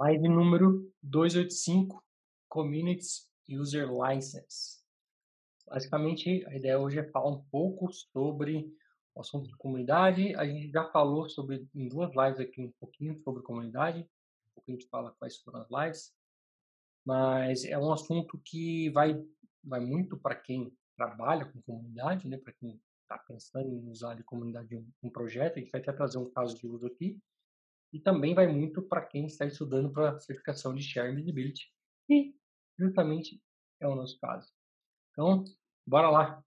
Live número 285, Communities User License. Basicamente, a ideia hoje é falar um pouco sobre o assunto de comunidade. A gente já falou sobre, em duas lives aqui, um pouquinho sobre comunidade. Um pouquinho a gente fala quais foram as lives. Mas é um assunto que vai, vai muito para quem trabalha com comunidade, né? para quem está pensando em usar de comunidade um, um projeto. A gente vai até trazer um caso de uso aqui e também vai muito para quem está estudando para certificação de Share Visibility, e justamente é o nosso caso. Então, bora lá!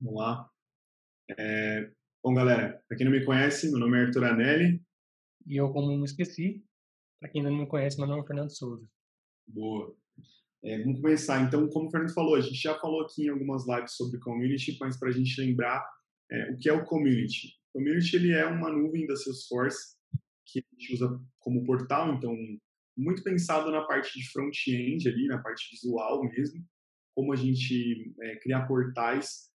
Vamos lá. É... Bom, galera, para quem não me conhece, meu nome é Arthur Anelli. E eu, como não esqueci, para quem não me conhece, meu nome é Fernando Souza. Boa. É, vamos começar. Então, como o Fernando falou, a gente já falou aqui em algumas lives sobre community, mas para a gente lembrar é, o que é o community. Community ele é uma nuvem da Salesforce que a gente usa como portal, então muito pensado na parte de front-end ali, na parte visual mesmo, como a gente é, criar portais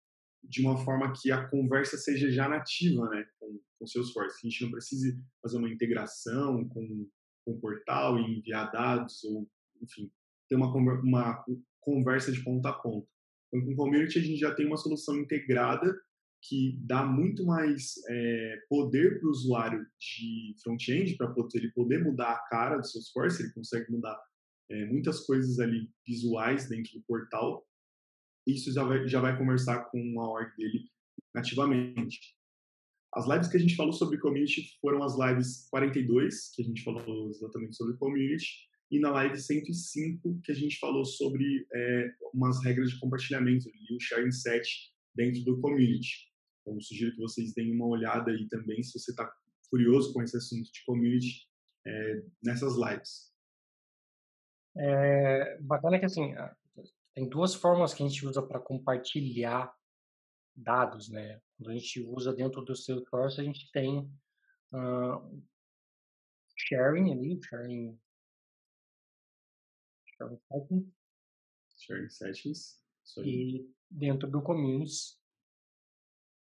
de uma forma que a conversa seja já nativa, né, com, com o Salesforce. Que a gente não precise fazer uma integração com, com o portal e enviar dados ou, enfim, ter uma, uma conversa de ponta a ponta. Então, com o Community a gente já tem uma solução integrada que dá muito mais é, poder para o usuário de front-end, para ele poder mudar a cara do Salesforce, ele consegue mudar é, muitas coisas ali visuais dentro do portal. Isso já vai, já vai conversar com a org dele nativamente. As lives que a gente falou sobre community foram as lives 42, que a gente falou exatamente sobre community, e na live 105, que a gente falou sobre é, umas regras de compartilhamento, o sharing set dentro do community. Então, sugiro que vocês deem uma olhada aí também, se você está curioso com esse assunto de community, é, nessas lives. É, bacana que, assim, tem duas formas que a gente usa para compartilhar dados, né? Quando a gente usa dentro do Salesforce, a gente tem uh, sharing ali, sharing, sharing. Sharing E dentro do communities,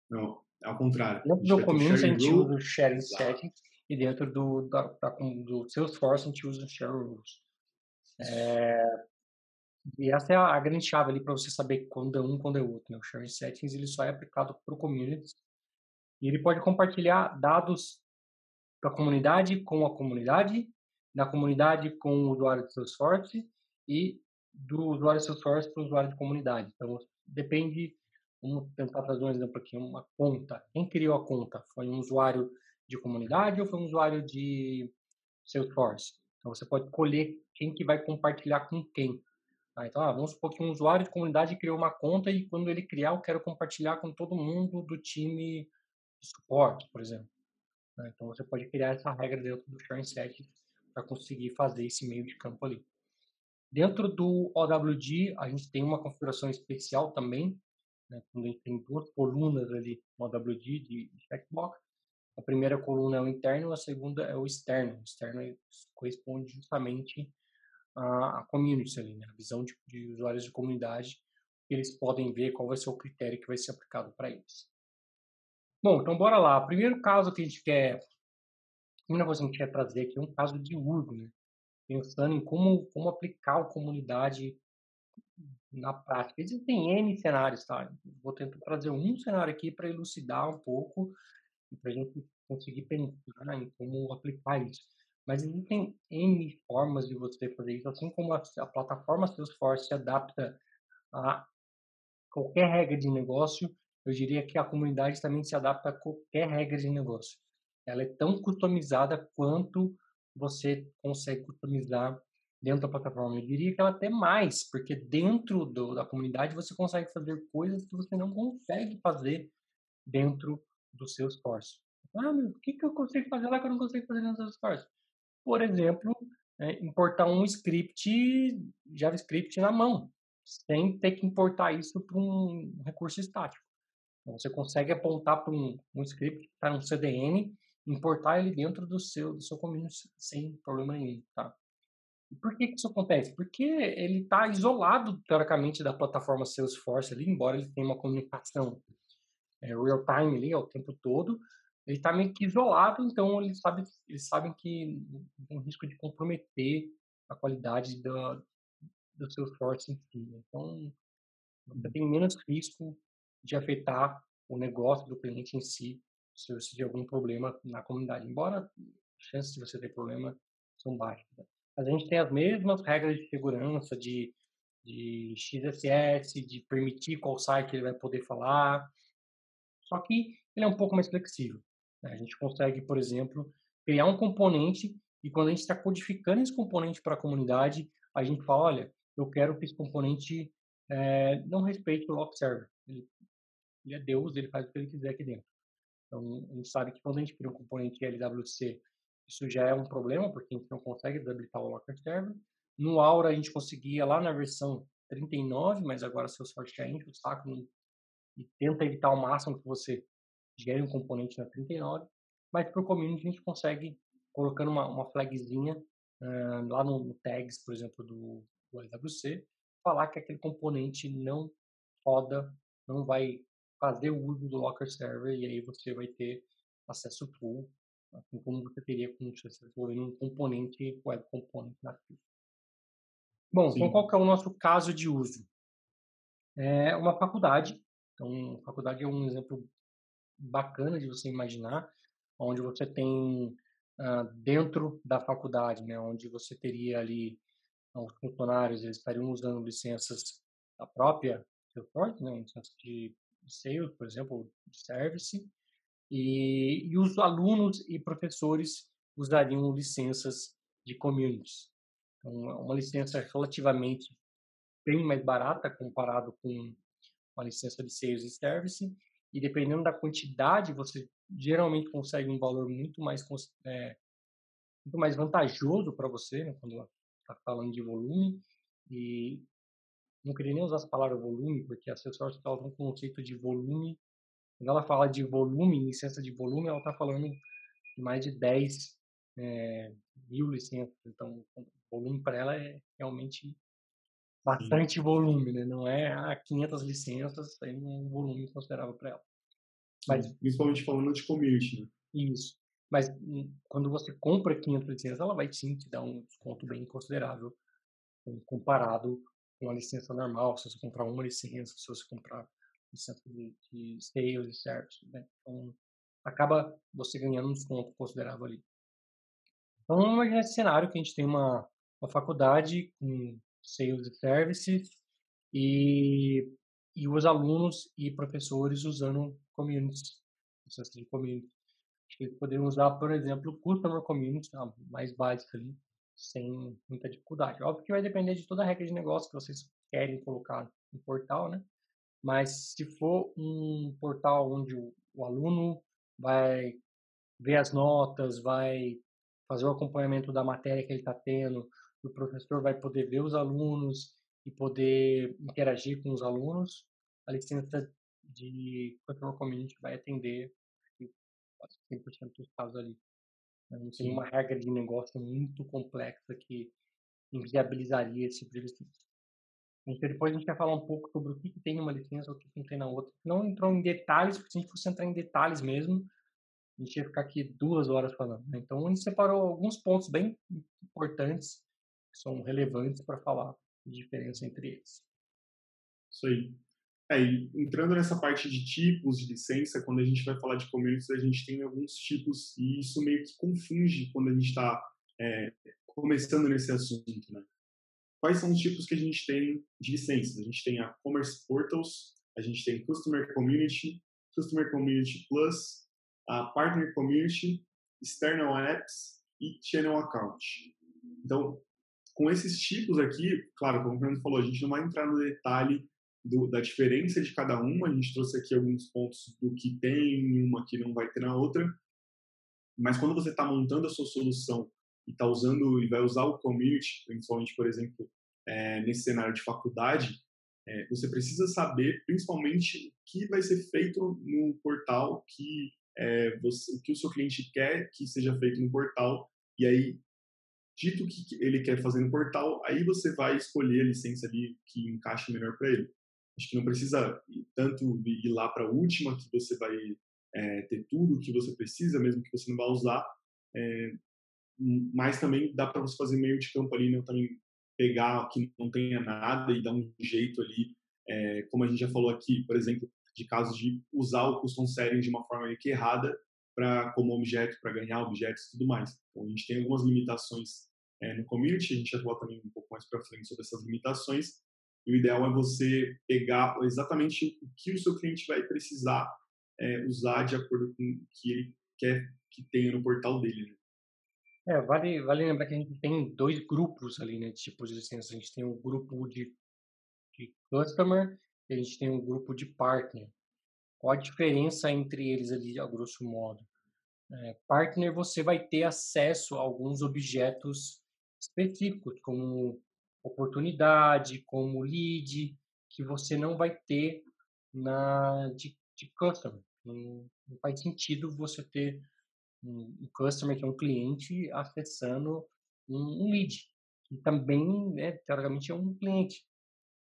não, ao contrário. Dentro do community a gente usa o sharing settings e dentro do, da, da, do Salesforce a gente usa o share rules. É, e essa é a, a grande chave ali para você saber quando é um quando é outro. Né? O sharing settings ele só é aplicado para o community e ele pode compartilhar dados da comunidade com a comunidade, da comunidade com o usuário do Salesforce e do usuário do Salesforce para o usuário de comunidade. Então, depende Vamos tentar trazer um exemplo aqui, uma conta. Quem criou a conta? Foi um usuário de comunidade ou foi um usuário de Salesforce? Então você pode escolher quem que vai compartilhar com quem. Ah, então, ah, vamos supor que um usuário de comunidade criou uma conta e quando ele criar, eu quero compartilhar com todo mundo do time de suporte, por exemplo. Ah, então você pode criar essa regra dentro do sharing set para conseguir fazer esse meio de campo ali. Dentro do OWG, a gente tem uma configuração especial também, né, quando a gente tem duas colunas ali no WD de, checkbox. A primeira coluna é o interno, a segunda é o externo. O externo corresponde justamente à, à community ali, né? a visão de, de usuários de comunidade, eles podem ver qual vai ser o critério que vai ser aplicado para eles. Bom, então bora lá. O primeiro caso que a gente quer, a primeira coisa que a gente quer trazer aqui é um caso de uso, né? Pensando em como, como aplicar a comunidade na prática. Existem N cenários, tá? Vou tentar trazer um cenário aqui para elucidar um pouco para a gente conseguir pensar em como aplicar isso. Mas existem N formas de você fazer isso, assim como a, a plataforma Salesforce se adapta a qualquer regra de negócio, eu diria que a comunidade também se adapta a qualquer regra de negócio. Ela é tão customizada quanto você consegue customizar dentro da plataforma. Eu diria que ela até mais, porque dentro do, da comunidade você consegue fazer coisas que você não consegue fazer dentro do seu esforço. Ah, mas o que, que eu consigo fazer lá que eu não consigo fazer no seu esforço? Por exemplo, é, importar um script JavaScript na mão, sem ter que importar isso para um recurso estático. Então, você consegue apontar para um, um script que está no CDN, importar ele dentro do seu, do seu community sem problema nenhum, tá? Por que, que isso acontece? Porque ele está isolado, teoricamente, da plataforma Salesforce ali, embora ele tenha uma comunicação é, real-time ali ao tempo todo, ele está meio que isolado, então eles sabem, eles sabem que tem risco de comprometer a qualidade da, do seu source em si. Então, você tem menos risco de afetar o negócio do cliente em si se você tiver algum problema na comunidade. Embora as chances de você ter problema são baixas. Né? A gente tem as mesmas regras de segurança, de, de XSS, de permitir qual site ele vai poder falar. Só que ele é um pouco mais flexível. Né? A gente consegue, por exemplo, criar um componente e quando a gente está codificando esse componente para a comunidade, a gente fala, olha, eu quero que esse componente é, não respeite o lock server. Ele, ele, é Deus, ele faz o que ele quiser aqui dentro. Então, a gente sabe que quando a gente cria um componente LWC, isso já é um problema, porque a gente não consegue desabilitar o locker server. No Aura, a gente conseguia lá na versão 39, mas agora seu sorte já enche o saco e tenta evitar ao máximo que você gere um componente na 39. Mas para o community, a gente consegue, colocando uma, uma flagzinha uh, lá no, no tags, por exemplo, do, do LWC, falar que aquele componente não roda, não vai fazer o uso do Locker Server e aí você vai ter acesso full, assim como você teria com você desenvolvendo um componente web component nativo. Bom, Sim. então qual que é o nosso caso de uso? É uma faculdade. Então, faculdade é um exemplo bacana de você imaginar, onde você tem uh, dentro da faculdade, né, onde você teria ali os funcionários eles estariam usando licenças da própria Salesforce, né, licenças de sales, por exemplo, service, e, e os alunos e professores usariam licenças de communities. Então, é uma licença relativamente bem mais barata comparado com uma licença de sales e service, e dependendo da quantidade, você geralmente consegue um valor muito mais é, muito mais vantajoso para você, né, quando está falando de volume, e não queria nem usar essa palavra volume, porque a Salesforce está usando um conceito de volume. Quando ela fala de volume, licença de volume, ela está falando de mais de 10 é, mil licenças. Então, volume para ela é realmente bastante Sim. volume, né? Não é ah, 500 licenças, aí um volume considerável para ela. Mas, Principalmente falando de community, né? Isso. Mas hum, quando você compra 500 licenças, ela vai sim te dar um desconto bem considerável comparado com a licença normal, se você comprar uma licença, se você comprar licença de, de sales e service. Né? Então, acaba você ganhando um desconto considerável ali. Então, imagina esse cenário que a gente tem uma, uma faculdade com sales e services e, e os alunos e professores usando communities, licença de community. Eles poderiam usar, por exemplo, o Customer Community, a mais básica ali, sem muita dificuldade. Óbvio que vai depender de toda a regra de negócio que vocês querem colocar no portal, né? Mas se for um portal onde o, o aluno vai ver as notas, vai fazer o acompanhamento da matéria que ele está tendo, o professor vai poder ver os alunos e poder interagir com os alunos, a licença de Customer Community vai atender 100% dos casos ali. Não tem uma regra de negócio muito complexa que inviabilizaria esse tipo de licença. Então, depois a gente vai falar um pouco sobre o que, que tem numa licença, o que, que não tem na outra. Não entrou em detalhes, porque se a gente fosse entrar em detalhes mesmo, a gente ia ficar aqui duas horas falando. Né? Então, a gente separou alguns pontos bem importantes, que são relevantes para falar a diferença entre eles. Isso aí. É, entrando nessa parte de tipos de licença, quando a gente vai falar de communities, a gente tem alguns tipos e isso meio que confunde quando a gente está é, começando nesse assunto, né? Quais são os tipos que a gente tem de licenças? A gente tem a Commerce Portals, a gente tem Customer Community, Customer Community Plus, a Partner Community, External Apps e Channel Account. Então, com esses tipos aqui, claro, como o Fernando falou, a gente não vai entrar no detalhe do, da diferença de cada uma. A gente trouxe aqui alguns pontos do que tem uma que não vai ter na outra. Mas quando você está montando a sua solução e está usando e vai usar o community, principalmente, por exemplo, é, nesse cenário de faculdade, é, você precisa saber, principalmente, o que vai ser feito no portal, que é, você, o que o seu cliente quer que seja feito no portal, e aí, dito o que ele quer fazer no portal, aí você vai escolher a licença ali que encaixe melhor para ele. Acho que não precisa tanto ir lá para a última que você vai é, ter tudo o que você precisa, mesmo que você não vá usar, é, mas também dá para você fazer meio de campo ali, não também pegar que não tenha nada e dar um jeito ali, é, como a gente já falou aqui, por exemplo, de casos de usar o custom setting de uma forma que errada para como objeto, para ganhar objetos e tudo mais. Então a gente tem algumas limitações é, no community, a gente vai falar também um pouco mais para frente sobre essas limitações. E o ideal é você pegar exatamente o que o seu cliente vai precisar é, usar de acordo com o que ele quer que tenha no portal dele. Né? É, vale, vale lembrar que a gente tem dois grupos ali, né, de tipos de licença. A gente tem um grupo de, de customer e a gente tem um grupo de partner. Qual a diferença entre eles ali, a grosso modo? É, partner, você vai ter acesso a alguns objetos específicos, como oportunidade, como lead, que você não vai ter na de, de customer. Não, não faz sentido você ter um, customer, que é um cliente, acessando um, um lead, que também, né, teoricamente, é um cliente.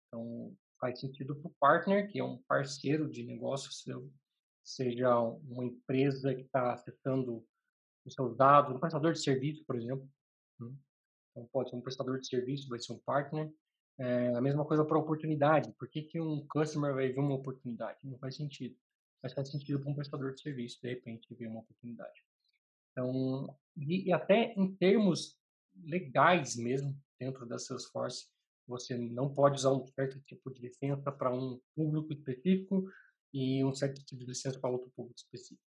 Então, faz sentido para o partner, que é um parceiro de negócio seu, seja uma empresa que está acessando os seus dados, um prestador de serviço, por exemplo. Então, pode ser um prestador de serviço, vai ser um partner. É, a mesma coisa para oportunidade. Por que, que um customer vai ver uma oportunidade? Não faz sentido. Mas faz sentido para um prestador de serviço, de repente, ver uma oportunidade. Então, e, e até em termos legais mesmo, dentro da Salesforce, você não pode usar um certo tipo de licença para um público específico e um certo tipo de licença para outro público específico.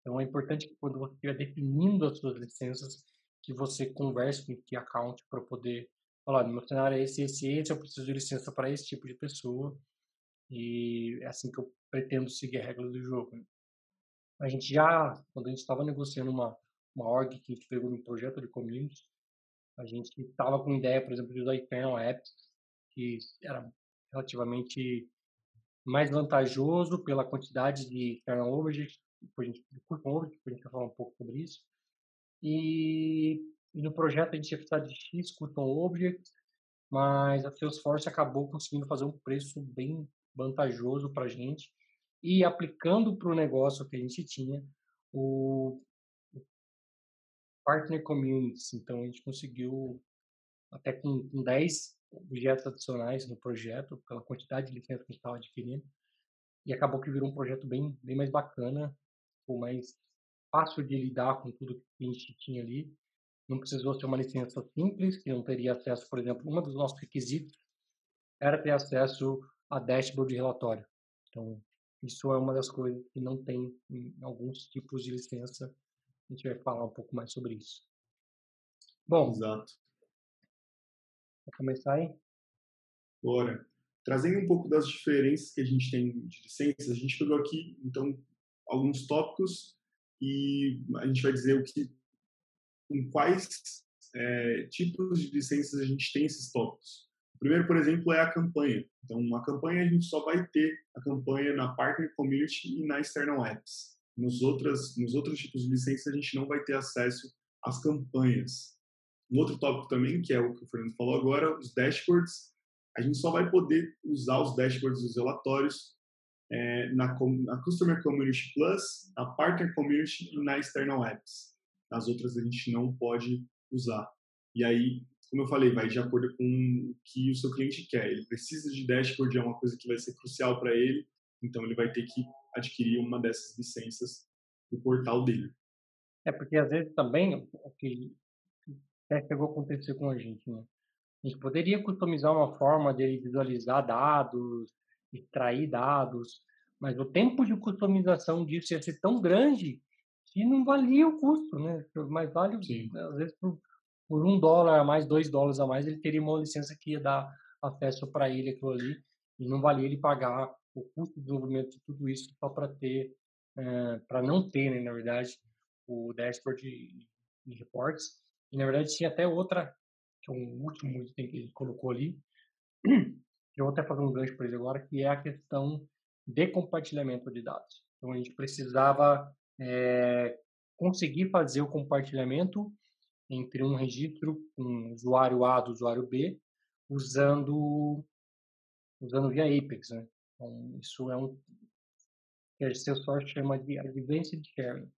Então, é importante que quando você estiver definindo as suas licenças, que você converse com o account para poder falar, meu cenário é esse, esse, esse, eu preciso de licença para esse tipo de pessoa. E é assim que eu pretendo seguir a regra do jogo. Né? A gente já, quando a gente estava negociando uma, uma org que a gente pegou no projeto de community, a gente estava com ideia, por exemplo, de usar Eternal Apps, que era relativamente mais vantajoso pela quantidade de Eternal Objects, depois a gente, de Custom Objects, a gente vai falar um pouco sobre isso. E, e no projeto a gente ia precisar de X Custom Objects, mas a Salesforce acabou conseguindo fazer um preço bem vantajoso para a gente e aplicando para o negócio que a gente tinha o Partner Communities. Então a gente conseguiu até com, com 10 objetos adicionais no projeto, pela quantidade de licenças que a gente estava adquirindo. E acabou que virou um projeto bem, bem mais bacana, ou mais fácil de lidar com tudo que a gente tinha ali. Não precisou ser uma licença simples, que não teria acesso, por exemplo, um dos nossos requisitos era ter acesso a dashboard de relatório. Então, isso é uma das coisas que não tem em alguns tipos de licença. A gente vai falar um pouco mais sobre isso. Bom, Exato. Vou começar aí? Bora. Trazendo um pouco das diferenças que a gente tem de licenças, a gente pegou aqui, então, alguns tópicos e a gente vai dizer o que, em quais é, tipos de licenças a gente tem esses tópicos. O primeiro, por exemplo, é a campanha. Então, a campanha a gente só vai ter a campanha na Partner Community e na External Apps. Nos, outras, nos outros tipos de licenças a gente não vai ter acesso às campanhas. Um outro tópico também, que é o que o Fernando falou agora, os dashboards. A gente só vai poder usar os dashboards dos relatórios é, na, na Customer Community Plus, na Partner Community e na External Apps. As outras a gente não pode usar. E aí, como eu falei, vai de acordo com o que o seu cliente quer. Ele precisa de dashboard, é uma coisa que vai ser crucial para ele, então ele vai ter que adquirir uma dessas licenças no portal dele. É porque às vezes também o que até chegou a acontecer com a gente, né? A gente poderia customizar uma forma de visualizar dados, extrair dados, mas o tempo de customização disso ia ser tão grande que não valia o custo, né? Mais vale, Sim. às vezes, por, por, um dólar a mais, dois dólares a mais, ele teria uma licença que ia dar acesso para ele aquilo ali, e não valia ele pagar o custo de desenvolvimento de tudo isso só para ter, é, eh, para não ter, né, na verdade, o dashboard de, de reports. E, na verdade, tinha até outra, que é um último item que ele colocou ali, eu vou até fazer um gancho para ele agora, que é a questão de compartilhamento de dados. Então, a gente precisava é, conseguir fazer o compartilhamento entre um registro, um usuário A do usuário B, usando, usando via Apex. Né? Então, isso é um, que a Salesforce chama de Advanced Sharing.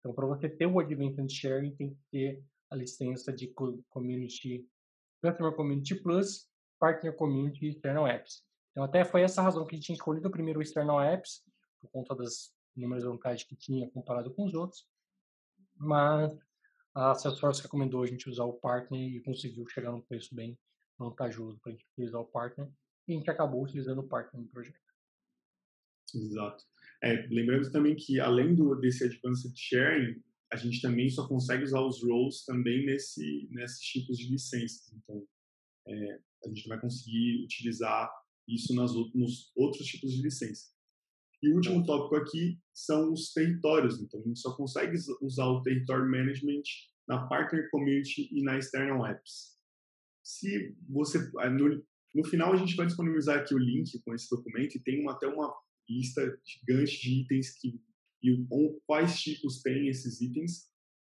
Então, para você ter o Advanced Sharing, tem que ter a licença de Community, Customer Community Plus, Partner Community External Apps. Então, até foi essa razão que a gente tinha escolhido primeiro o External Apps, por conta das inúmeras vantagens que tinha comparado com os outros. Mas a Salesforce recomendou a gente usar o Partner e conseguiu chegar num preço bem vantajoso para a gente utilizar o Partner. E a gente acabou utilizando o Partner no projeto. Exato. É, lembrando também que, além do, desse Advanced Sharing, a gente também só consegue usar os roles também nesse, nesses tipos de licenças. Então, é, a gente vai conseguir utilizar isso nas, nos outros tipos de licença. E o último tópico aqui são os territórios. Então, a gente só consegue usar o Territory Management na Partner Community e na External Apps. Se você, no, no final, a gente vai disponibilizar aqui o link com esse documento e tem uma, até uma lista gigante de itens que e quais tipos tem esses itens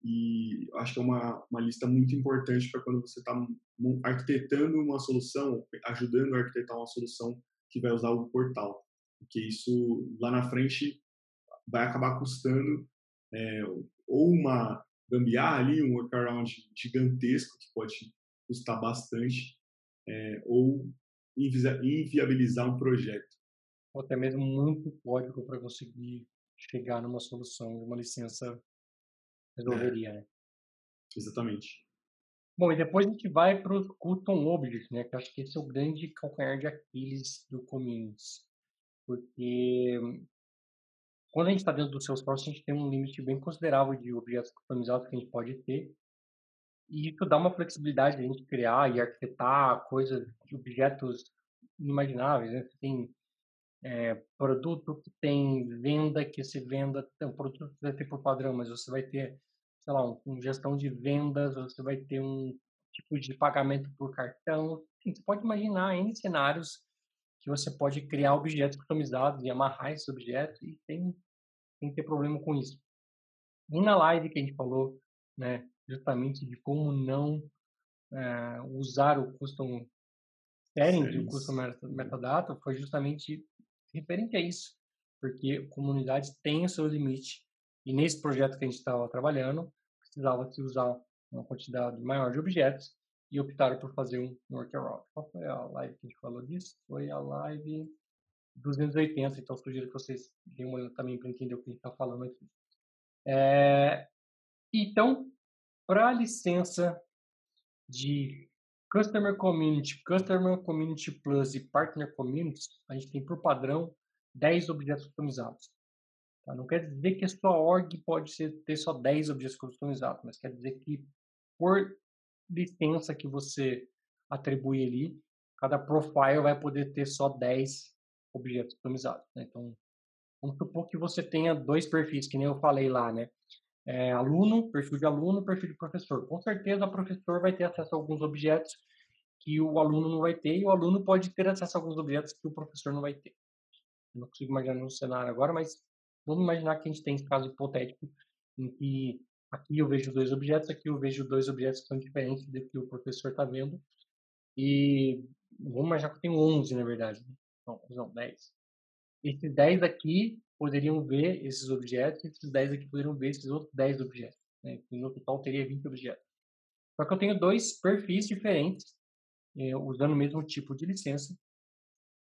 e acho que é uma, uma lista muito importante para quando você está arquitetando uma solução, ajudando a arquitetar uma solução que vai usar o portal, porque isso lá na frente vai acabar custando é, ou uma gambiarra ali, um workaround gigantesco que pode custar bastante, é, ou inviabilizar um projeto. Ou até mesmo muito código para conseguir chegar numa solução, uma licença resolveria, é. né? Exatamente. Bom, e depois a gente vai para os custom objects, né? Que acho que esse é o grande calcanhar de Aquiles do Communities. Porque quando a gente está dentro do Salesforce, a gente tem um limite bem considerável de objetos customizados que a gente pode ter. E isso dá uma flexibilidade de a gente criar e arquitetar coisas objetos inimagináveis. Né? Você tem é, produto que tem venda que se venda, um produto vai ter por padrão, mas você vai ter, sei lá, um, um, gestão de vendas, você vai ter um tipo de pagamento por cartão. Enfim, você pode imaginar em cenários que você pode criar objetos customizados e amarrar esses objetos e tem, tem que ter problema com isso. E na live que a gente falou, né, justamente de como não é, usar o custom settings, o custom metadata, foi justamente referente a isso, porque comunidades têm o seu limite e nesse projeto que a gente estava trabalhando, precisava se usar uma quantidade maior de objetos e optaram por fazer um workaround. Qual foi a live que a gente falou disso? Foi a live 280, então sugiro que vocês deem uma olhada também para entender o que a gente está falando aqui. É, então, para a licença de Customer Community, Customer Community Plus e Partner Communities, a gente tem por padrão 10 objetos customizados. Tá? Não quer dizer que a sua org pode ser, ter só 10 objetos customizados, mas quer dizer que por licença que você atribui ali, cada profile vai poder ter só 10 objetos customizados. Né? Então, vamos supor que você tenha dois perfis, que nem eu falei lá, né? É, aluno, perfil de aluno, perfil de professor. Com certeza o professor vai ter acesso a alguns objetos que o aluno não vai ter e o aluno pode ter acesso a alguns objetos que o professor não vai ter. Eu não consigo imaginar um cenário agora, mas vamos imaginar que a gente tem esse caso hipotético em que aqui eu vejo dois objetos, aqui eu vejo dois objetos que são diferentes do que o professor está vendo. E vamos imaginar que eu tenho 11, na verdade. Não, não 10. Esses 10 aqui poderiam ver esses objetos, e esses 10 aqui poderiam ver esses outros 10 objetos. Né? No total teria 20 objetos. Só que eu tenho dois perfis diferentes, eh, usando o mesmo tipo de licença,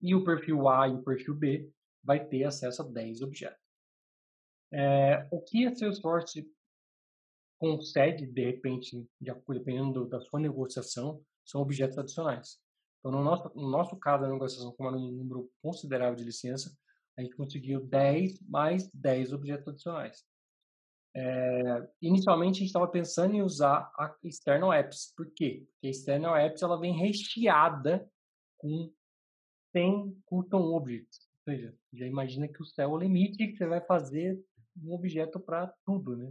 e o perfil A e o perfil B vai ter acesso a 10 objetos. É, o que a Salesforce concede, de repente, de dependendo da sua negociação, são objetos adicionais. Então, no nosso, no nosso caso, a negociação, era um número considerável de licença, a gente conseguiu 10 mais 10 objetos adicionais. É, inicialmente a gente estava pensando em usar a External Apps. Por quê? Porque a External Apps ela vem recheada com 100 custom objects. Ou seja, já imagina que o céu é o limite que você vai fazer um objeto para tudo, né?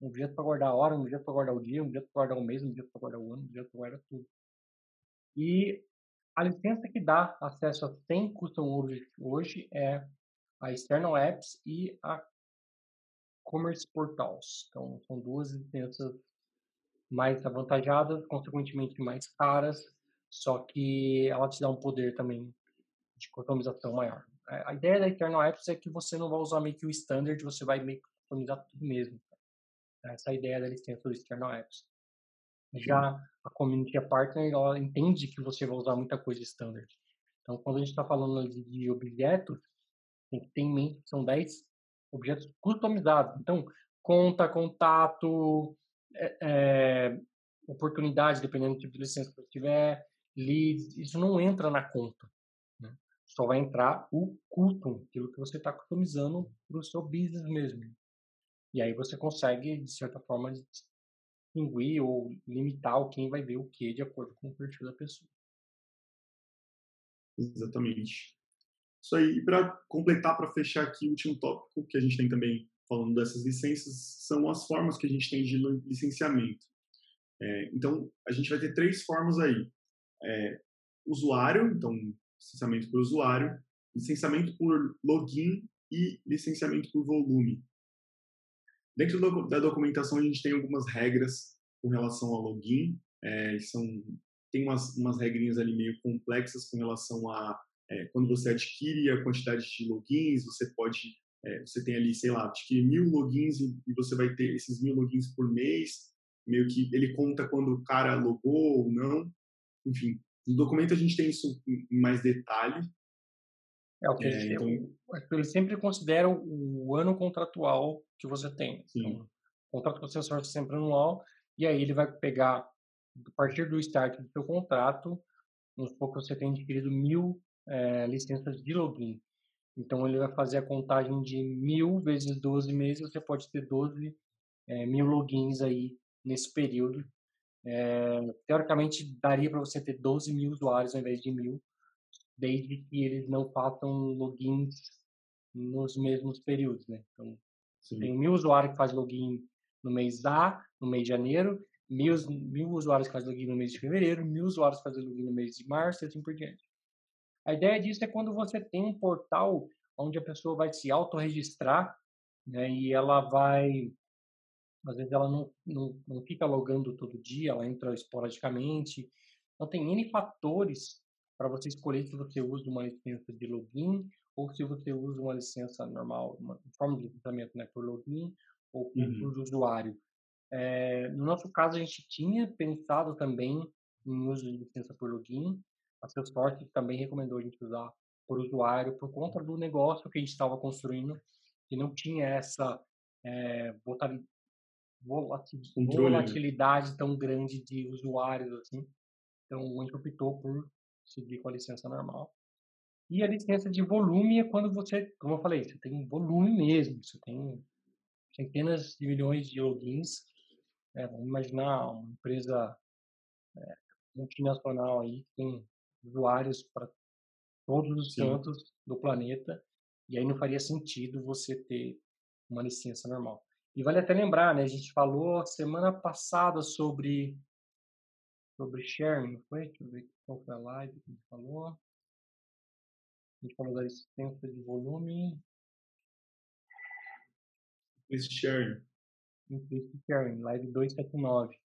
Um objeto para guardar a hora, um objeto para guardar o dia, um objeto para guardar o mês, um objeto para guardar o ano, um objeto para guardar tudo. E a licença que dá acesso a 100 custom objects hoje é a External Apps e a Commerce Portals. Então, são duas licenças mais avantajadas, consequentemente mais caras, só que ela te dá um poder também de customização maior. a ideia da Eternal Apps é que você não vai usar meio que o standard, você vai meio que customizar tudo mesmo. Essa é a ideia da licença do External Apps. Já a Community Partner, ela entende que você vai usar muita coisa standard. Então, quando a gente está falando de objetos, tem que ter em mente que são 10 objetos customizados. Então, conta, contato, é, é, oportunidade, dependendo do tipo de licença que você tiver, leads, isso não entra na conta. Né? Só vai entrar o custom, aquilo que você está customizando para o seu business mesmo. E aí você consegue, de certa forma, distinguir ou limitar quem vai ver o que de acordo com o perfil da pessoa. Exatamente. Isso aí, para completar, para fechar aqui o último tópico que a gente tem também falando dessas licenças, são as formas que a gente tem de licenciamento. É, então, a gente vai ter três formas aí. É, usuário, então, licenciamento por usuário, licenciamento por login e licenciamento por volume. Dentro do, da documentação, a gente tem algumas regras com relação ao login. É, são, tem umas, umas regrinhas ali meio complexas com relação a é, quando você adquire a quantidade de logins, você pode, é, você tem ali, sei lá, adquirir mil logins e, você vai ter esses mil logins por mês, meio que ele conta quando o cara logou ou não. Enfim, no documento a gente tem isso em mais detalhe, é o que é, então... eles sempre consideram o ano contratual que você tem. Então, o contrato com o sensor é sempre anual, e aí ele vai pegar, a partir do start do seu contrato, vamos supor que você tem adquirido mil é, licenças de login. Então, ele vai fazer a contagem de mil vezes 12 meses, você pode ter 12 é, mil logins aí nesse período. É, teoricamente, daria para você ter 12 mil usuários ao invés de mil, desde que eles não façam logins nos mesmos períodos, né? Então, Sim. tem mil usuários que fazem login no mês A, no mês de janeiro, mil, mil usuários que fazem login no mês de fevereiro, mil usuários que fazem login no mês de março e assim por diante. A ideia disso é quando você tem um portal onde a pessoa vai se autorregistrar né, e ela vai, às vezes ela não, não, não fica logando todo dia, ela entra esporadicamente. Então tem N fatores para você escolher se você usa uma licença de login ou se você usa uma licença normal, uma forma de licenciamento né, por login ou por, uhum. usuário. É, no nosso caso, a gente tinha pensado também em uso de licença por login. A Salesforce também recomendou a gente usar por usuário por conta do negócio que a gente estava construindo, que não tinha essa é, volatilidade tão grande de usuários assim. Então, a gente optou por seguir com a licença normal. E a licença de volume é quando você, como eu falei, você tem um volume mesmo, você tem centenas de milhões de logins. É, vamos imaginar uma empresa é, multinacional aí que tem usuários para todos os Sim. cantos do planeta, e aí não faria sentido você ter uma licença normal. E vale até lembrar, né, a gente falou semana passada sobre sobre sharing, foi? Deixa eu ver qual foi a live que a gente falou. A gente falou da licença de volume. Increase sharing. Increase sharing, live 279.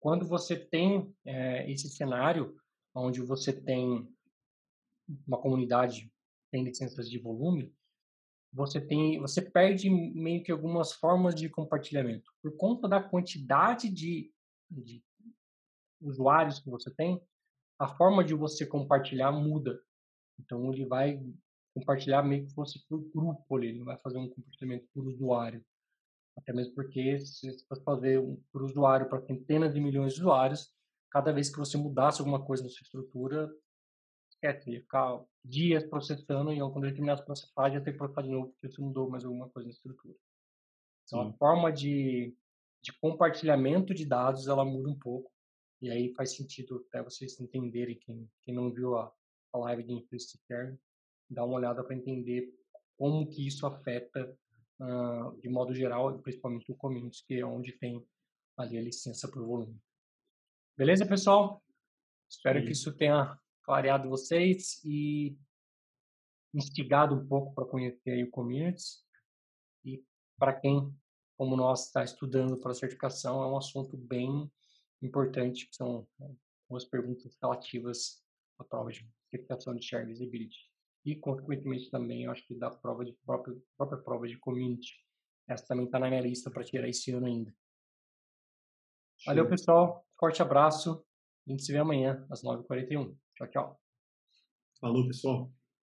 Quando você tem é, esse cenário, onde você tem uma comunidade tem licenças de volume, você tem, você perde meio que algumas formas de compartilhamento por conta da quantidade de, de usuários que você tem, a forma de você compartilhar muda. Então ele vai compartilhar meio que fosse por grupo ele não vai fazer um compartilhamento por usuário. Até mesmo porque se você fazer um por usuário para centenas de milhões de usuários, cada vez que você mudasse alguma coisa na sua estrutura, esquece, ia ficar dias processando e quando ele terminasse de processar, ia ter que processar de novo porque você mudou mais alguma coisa na estrutura. Então Sim. a forma de, de compartilhamento de dados ela muda um pouco e aí faz sentido até vocês entenderem, quem, quem não viu a, a live de Implicit Care, dar uma olhada para entender como que isso afeta, uh, de modo geral, principalmente o community, que é onde tem ali a licença por volume. Beleza, pessoal? Espero Sim. que isso tenha clareado vocês e instigado um pouco para conhecer o community. E para quem, como nós, está estudando para a certificação, é um assunto bem importante, que são algumas perguntas relativas à prova de certificação de Share Visibility. e, consequentemente, também eu acho que da prova de própria, própria prova de community. Essa também está na minha lista para tirar esse ano ainda. Valeu, pessoal. Forte abraço. A gente se vê amanhã, às 9h41. Tchau, tchau. Falou, pessoal.